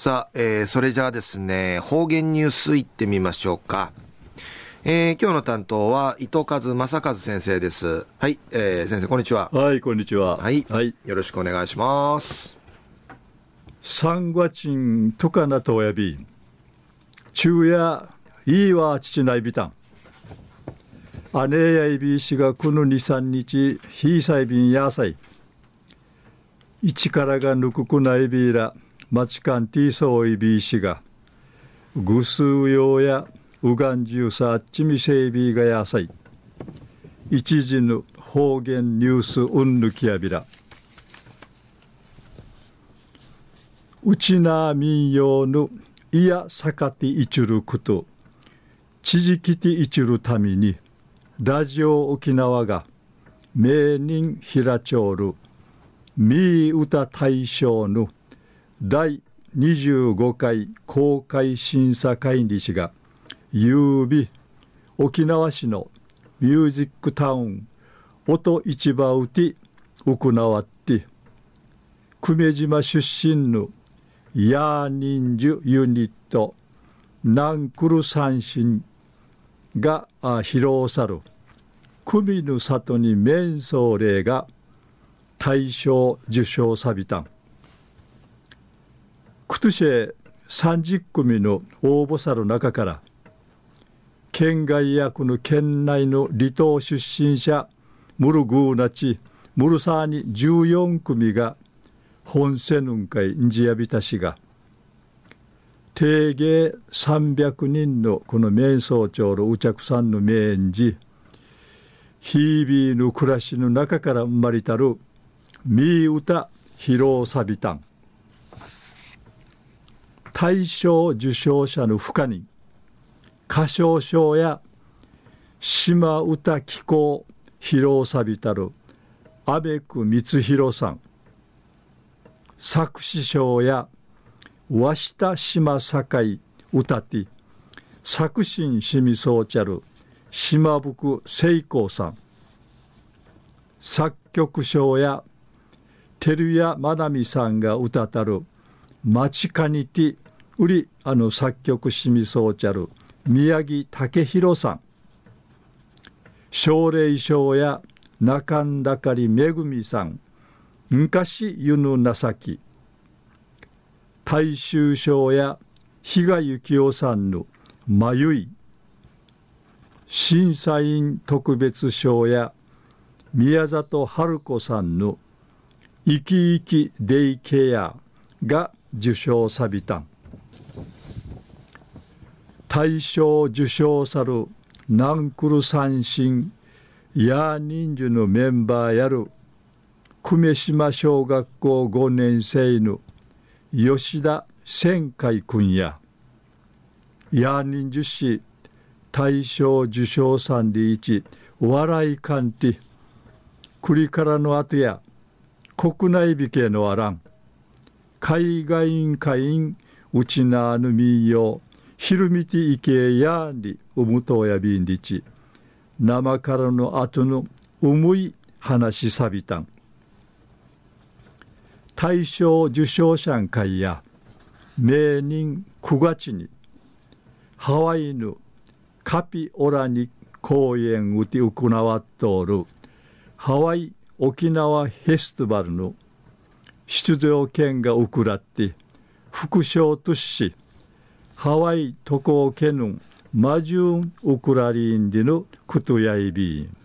さあ、えー、それじゃあですね、方言ニュースいってみましょうか。えー、今日の担当は伊藤和正和先生です。はい、えー、先生こんにちは。はい、こんにちは。はい、はい、よろしくお願いします。三月チントカナトヤビン。昼夜いいわ父ないびたん。姉やいびいしがこの二三日ひいさいびんやさい。一からがぬくくないびいら。マチカンティーソーイビーシがグスーヨーやウガンジューサーチミセイビーがやさい。一時の方言ニュースうんぬきやびら。うちな民謡のいやさかていちること。ちじきていちるためにラジオ沖縄が名人平町るみー歌大賞の第25回公開審査会理事が夕日沖縄市のミュージックタウン音市場うて行わって久米島出身のヤーニンジュユニットナンクル三振が披露さる久美の里に面相令が大賞受賞さびたん。トゥシェ30組の応募者の中から県外やこの県内の離島出身者ムルグーナチムルサーに14組が本セヌン会ンジヤビタ氏が定芸300人のこの瞑想長のうちゃくさんの名演じヒービーの暮らしの中から生まれたるミー歌披露サビタン大賞受賞者の負荷に歌唱賞や島歌紀行披露さびたる阿部久光弘さん作詞賞や和下島堺歌って作新しみそうちゃる島福聖光さん作曲賞や照屋真奈美さんが歌たる「待ちかにて売りあの作曲しみそうちゃる宮城武弘さん。奨励賞や中んだかりめぐみさん。昔湯の情き大衆賞や比嘉幸雄さんのまゆい。審査員特別賞や宮里春子さんの生き生きデイケアが受賞さびたん。大賞受賞さるナンクル三振ヤーニンジュのメンバーやる久米島小学校5年生の吉田千海君やヤーニンジュ氏大賞受賞さんで一笑い鑑定栗からの後や国内美形のあらん海外委員会員うちなぬ民謡ひるみていけやりうむとやびんりち。生からの後の重い話さびたん。大賞受賞者会や名人9月にハワイのカピオラニ公園うて行わっとるハワイ沖縄フェスティバルの出場権が送らって副賞としハワイ渡航ケヌンマジュンウクラリンディのクトヤイビン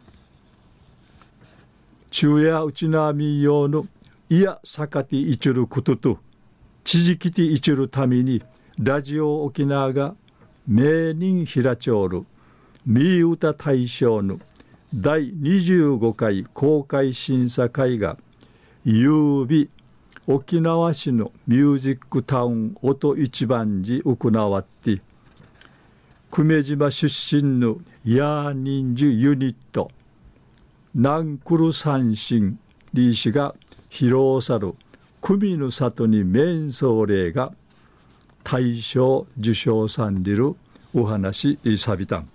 昼夜うちなみよのいやさかていちることとちじきていちるためにラジオ沖縄が名人平町るみ歌大賞の第25回公開審査会が夕日沖縄市のミュージックタウン音一番寺行わって久米島出身のヤーニンジュユニットナンクル三振リー氏が披露さる久美の里に面相令が大賞受賞さんでるお話さびたん。